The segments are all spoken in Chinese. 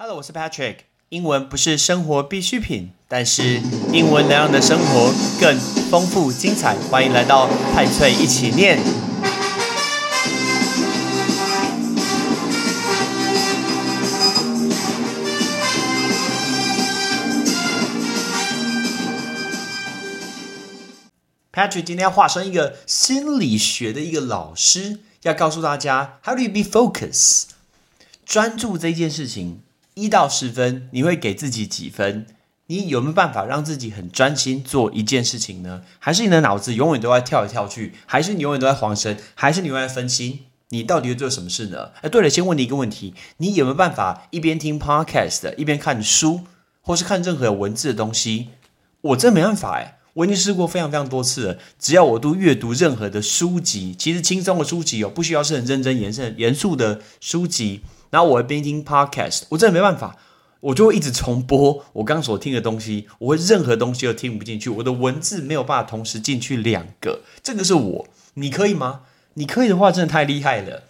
Hello，我是 Patrick。英文不是生活必需品，但是英文能让你的生活更丰富精彩。欢迎来到派翠一起念。Patrick 今天要化身一个心理学的一个老师，要告诉大家 How do you be focused？专注这件事情。一到十分，你会给自己几分？你有没有办法让自己很专心做一件事情呢？还是你的脑子永远都在跳来跳去？还是你永远都在晃神？还是你永远在分心？你到底会做什么事呢？哎，对了，先问你一个问题：你有没有办法一边听 podcast 一边看书，或是看任何有文字的东西？我真没办法哎，我已经试过非常非常多次了。只要我都阅读任何的书籍，其实轻松的书籍哦，不需要是很认真、严肃、严肃的书籍。然后我边听 podcast，我真的没办法，我就会一直重播我刚所听的东西，我会任何东西都听不进去，我的文字没有办法同时进去两个，这个是我，你可以吗？你可以的话，真的太厉害了。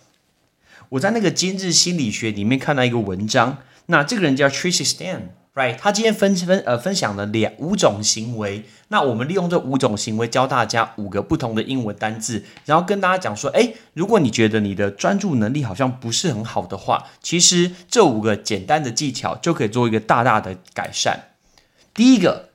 我在那个今日心理学里面看到一个文章，那这个人叫 Tracy Stan。Right，他今天分分呃分享了两五种行为，那我们利用这五种行为教大家五个不同的英文单字，然后跟大家讲说，哎，如果你觉得你的专注能力好像不是很好的话，其实这五个简单的技巧就可以做一个大大的改善。第一个，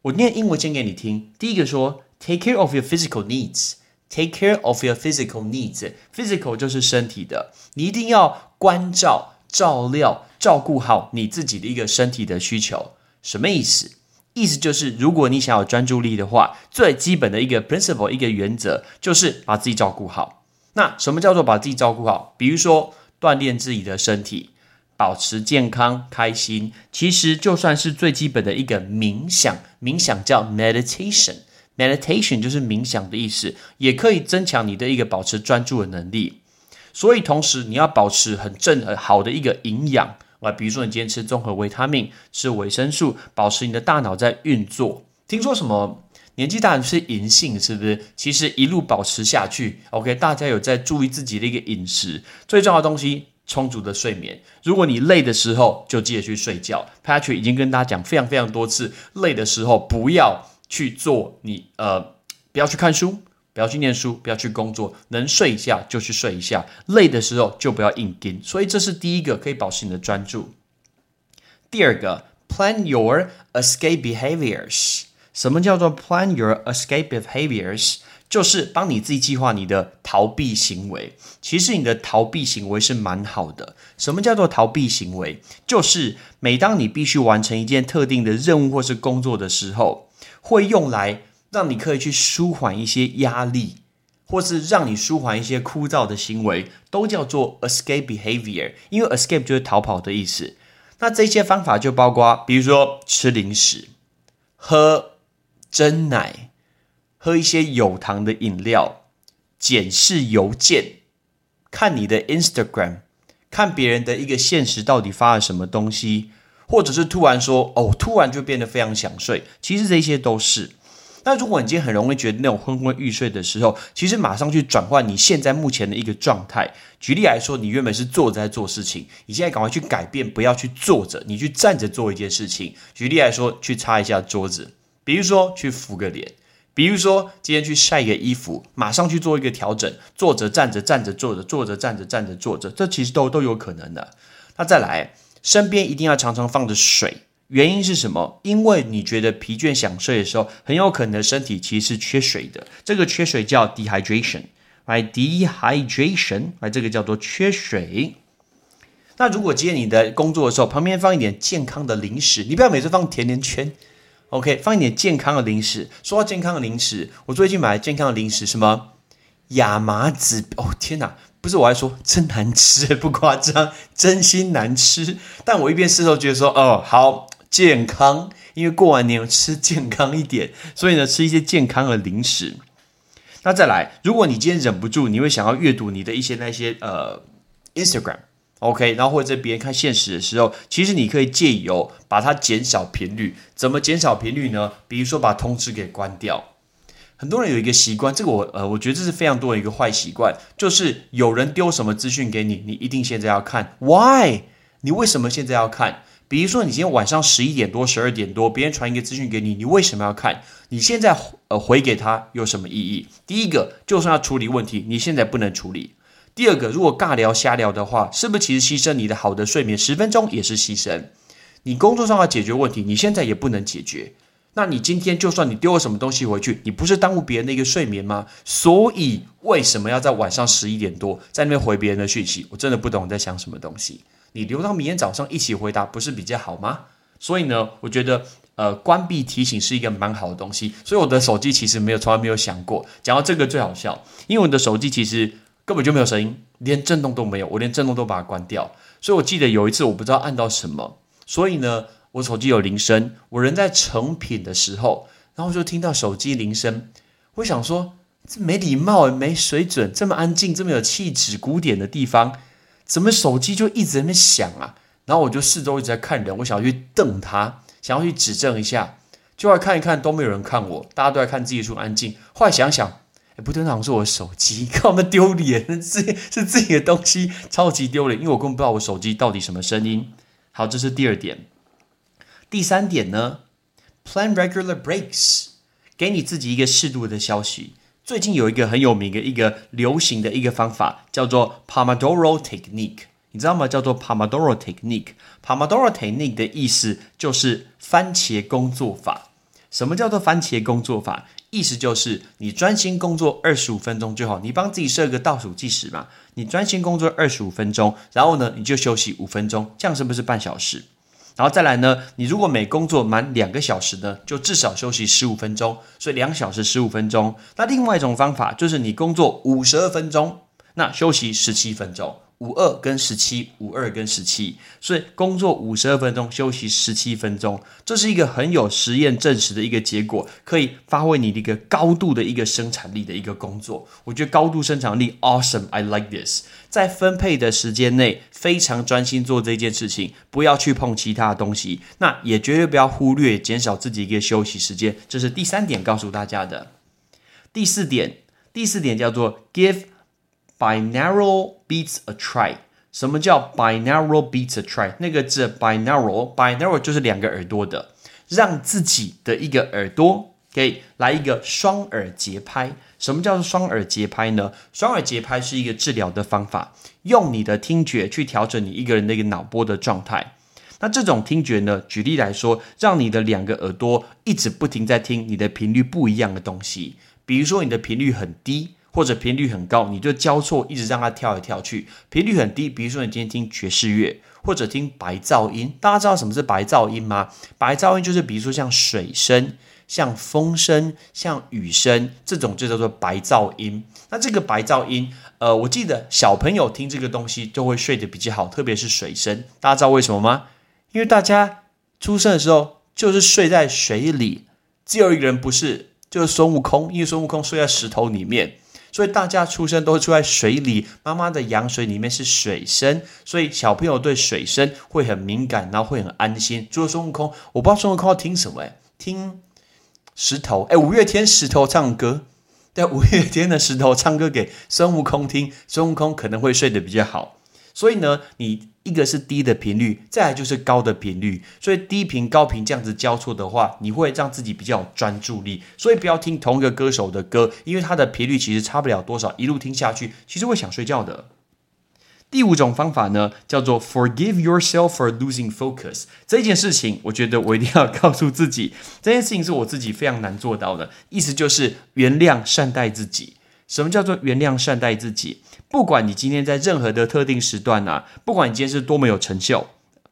我念英文先给你听。第一个说，Take care of your physical needs. Take care of your physical needs. Physical 就是身体的，你一定要关照。照料、照顾好你自己的一个身体的需求，什么意思？意思就是，如果你想要专注力的话，最基本的一个 principle 一个原则就是把自己照顾好。那什么叫做把自己照顾好？比如说锻炼自己的身体，保持健康、开心。其实就算是最基本的一个冥想，冥想叫 meditation，meditation 就是冥想的意思，也可以增强你的一个保持专注的能力。所以，同时你要保持很正、很好的一个营养啊，比如说你今天吃综合维他命、吃维生素，保持你的大脑在运作。听说什么年纪大是银杏，是不是？其实一路保持下去，OK，大家有在注意自己的一个饮食，最重要的东西，充足的睡眠。如果你累的时候，就记得去睡觉。Patrick 已经跟大家讲非常非常多次，累的时候不要去做，你呃，不要去看书。不要去念书，不要去工作，能睡一下就去睡一下，累的时候就不要硬盯。所以这是第一个可以保持你的专注。第二个，plan your escape behaviors。什么叫做 plan your escape behaviors？就是帮你自己计划你的逃避行为。其实你的逃避行为是蛮好的。什么叫做逃避行为？就是每当你必须完成一件特定的任务或是工作的时候，会用来。让你可以去舒缓一些压力，或是让你舒缓一些枯燥的行为，都叫做 escape behavior。因为 escape 就是逃跑的意思。那这些方法就包括，比如说吃零食、喝真奶、喝一些有糖的饮料、检视邮件、看你的 Instagram、看别人的一个现实到底发了什么东西，或者是突然说哦，突然就变得非常想睡。其实这些都是。那如果你今天很容易觉得那种昏昏欲睡的时候，其实马上去转换你现在目前的一个状态。举例来说，你原本是坐着在做事情，你现在赶快去改变，不要去坐着，你去站着做一件事情。举例来说，去擦一下桌子，比如说去敷个脸，比如说今天去晒一个衣服，马上去做一个调整，坐着站着站着坐着坐着站着站着坐着，这其实都都有可能的。那再来，身边一定要常常放着水。原因是什么？因为你觉得疲倦想睡的时候，很有可能身体其实是缺水的。这个缺水叫 dehydration，right？dehydration，哎，这个叫做缺水。那如果今天你的工作的时候，旁边放一点健康的零食，你不要每次放甜甜圈，OK？放一点健康的零食。说到健康的零食，我最近买健康的零食，什么亚麻籽？哦，天哪！不是我还说真难吃，不夸张，真心难吃。但我一边吃的时候觉得说，哦，好。健康，因为过完年吃健康一点，所以呢，吃一些健康的零食。那再来，如果你今天忍不住，你会想要阅读你的一些那些呃 Instagram，OK，然后或者别人看现实的时候，其实你可以借由把它减少频率。怎么减少频率呢？比如说把通知给关掉。很多人有一个习惯，这个我呃，我觉得这是非常多的一个坏习惯，就是有人丢什么资讯给你，你一定现在要看。Why？你为什么现在要看？比如说，你今天晚上十一点多、十二点多，别人传一个资讯给你，你为什么要看？你现在呃回给他有什么意义？第一个，就算要处理问题，你现在不能处理；第二个，如果尬聊瞎聊的话，是不是其实牺牲你的好的睡眠十分钟也是牺牲？你工作上要解决问题，你现在也不能解决。那你今天就算你丢了什么东西回去，你不是耽误别人的一个睡眠吗？所以为什么要在晚上十一点多在那边回别人的讯息？我真的不懂你在想什么东西。你留到明天早上一起回答，不是比较好吗？所以呢，我觉得呃，关闭提醒是一个蛮好的东西。所以我的手机其实没有从来没有想过。讲到这个最好笑，因为我的手机其实根本就没有声音，连震动都没有，我连震动都把它关掉。所以我记得有一次我不知道按到什么，所以呢，我手机有铃声，我人在成品的时候，然后就听到手机铃声，我想说这没礼貌，没水准，这么安静，这么有气质、古典的地方。怎么手机就一直在那响啊？然后我就四周一直在看人，我想要去瞪他，想要去指正一下，就来看一看都没有人看我，大家都在看自己书，安静。后来想想，哎，不对，那好像是我的手机，看我们丢脸，自是自己的东西，超级丢脸，因为我根本不知道我手机到底什么声音。好，这是第二点。第三点呢，plan regular breaks，给你自己一个适度的消息。最近有一个很有名的一个流行的一个方法，叫做 Pomodoro Technique，你知道吗？叫做 Pomodoro Technique。Pomodoro Technique 的意思就是番茄工作法。什么叫做番茄工作法？意思就是你专心工作二十五分钟就好。你帮自己设个倒数计时嘛，你专心工作二十五分钟，然后呢，你就休息五分钟，这样是不是半小时？然后再来呢？你如果每工作满两个小时呢，就至少休息十五分钟，所以两小时十五分钟。那另外一种方法就是你工作五十二分钟，那休息十七分钟。五二跟十七，五二跟十七，所以工作五十二分钟，休息十七分钟，这是一个很有实验证实的一个结果，可以发挥你的一个高度的一个生产力的一个工作。我觉得高度生产力，awesome，I like this。在分配的时间内，非常专心做这件事情，不要去碰其他的东西，那也绝对不要忽略减少自己一个休息时间。这是第三点告诉大家的。第四点，第四点叫做 give。Binaural beats a try。什么叫 binaural beats a try？那个字 binaural，binaural 就是两个耳朵的，让自己的一个耳朵可以来一个双耳节拍。什么叫做双耳节拍呢？双耳节拍是一个治疗的方法，用你的听觉去调整你一个人的一个脑波的状态。那这种听觉呢，举例来说，让你的两个耳朵一直不停在听你的频率不一样的东西。比如说你的频率很低。或者频率很高，你就交错一直让它跳来跳去。频率很低，比如说你今天听爵士乐，或者听白噪音。大家知道什么是白噪音吗？白噪音就是比如说像水声、像风声、像雨声这种，就叫做白噪音。那这个白噪音，呃，我记得小朋友听这个东西就会睡得比较好，特别是水声。大家知道为什么吗？因为大家出生的时候就是睡在水里，只有一个人不是，就是孙悟空，因为孙悟空睡在石头里面。所以大家出生都是住在水里，妈妈的羊水里面是水声，所以小朋友对水声会很敏感，然后会很安心。除了孙悟空，我不知道孙悟空要听什么，哎，听石头，哎，五月天石头唱歌，在五月天的石头唱歌给孙悟空听，孙悟空可能会睡得比较好。所以呢，你一个是低的频率，再来就是高的频率，所以低频高频这样子交错的话，你会让自己比较有专注力。所以不要听同一个歌手的歌，因为他的频率其实差不了多少，一路听下去，其实会想睡觉的。第五种方法呢，叫做 forgive yourself for losing focus。这件事情，我觉得我一定要告诉自己，这件事情是我自己非常难做到的。意思就是原谅、善待自己。什么叫做原谅、善待自己？不管你今天在任何的特定时段啊，不管你今天是多么有成就，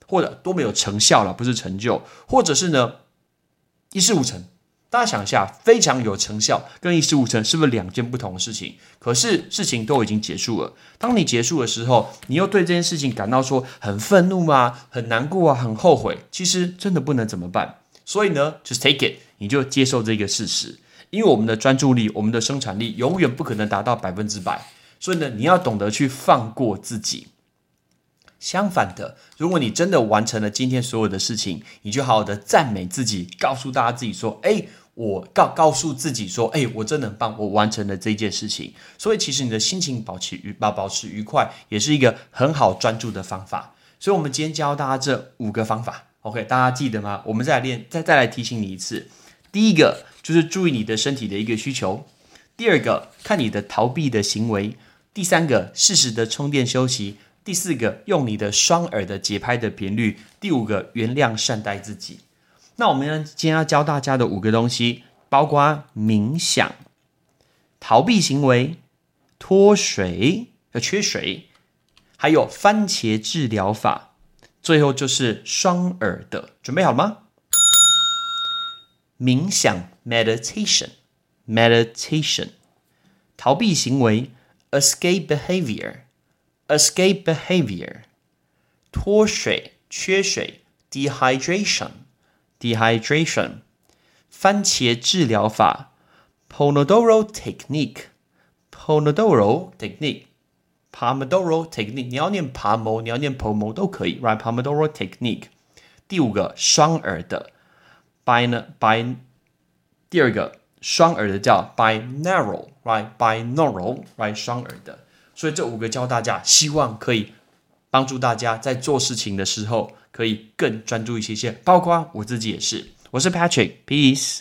或者多么有成效了，不是成就，或者是呢一事无成。大家想一下，非常有成效跟一事无成是不是两件不同的事情？可是事情都已经结束了。当你结束的时候，你又对这件事情感到说很愤怒啊、很难过啊、很后悔。其实真的不能怎么办？所以呢，just take it，你就接受这个事实。因为我们的专注力、我们的生产力永远不可能达到百分之百，所以呢，你要懂得去放过自己。相反的，如果你真的完成了今天所有的事情，你就好好的赞美自己，告诉大家自己说：“哎，我告告诉自己说，哎，我真的很棒，我完成了这件事情。”所以，其实你的心情保持愉保保持愉快，也是一个很好专注的方法。所以，我们今天教大家这五个方法，OK，大家记得吗？我们再来练，再再来提醒你一次。第一个就是注意你的身体的一个需求；第二个，看你的逃避的行为；第三个，适时的充电休息；第四个，用你的双耳的节拍的频率；第五个，原谅善待自己。那我们今天要教大家的五个东西，包括冥想、逃避行为、脱水和缺水，还有番茄治疗法，最后就是双耳的。准备好了吗？冥想 （meditation），meditation，逃避行为 （escape behavior），escape behavior，脱水缺水 （dehydration）。dehydration，番茄治疗法，Pomodoro technique，Pomodoro technique，Pomodoro technique，你要念 Pomo，你要念 Pomo 都可以，right？Pomodoro technique。第五个双耳的，bin，bin，第二个双耳的叫 By by normal by 双耳的，所以这五个教大家，希望可以帮助大家在做事情的时候。可以更专注一些些，包括我自己也是。我是 Patrick，Peace。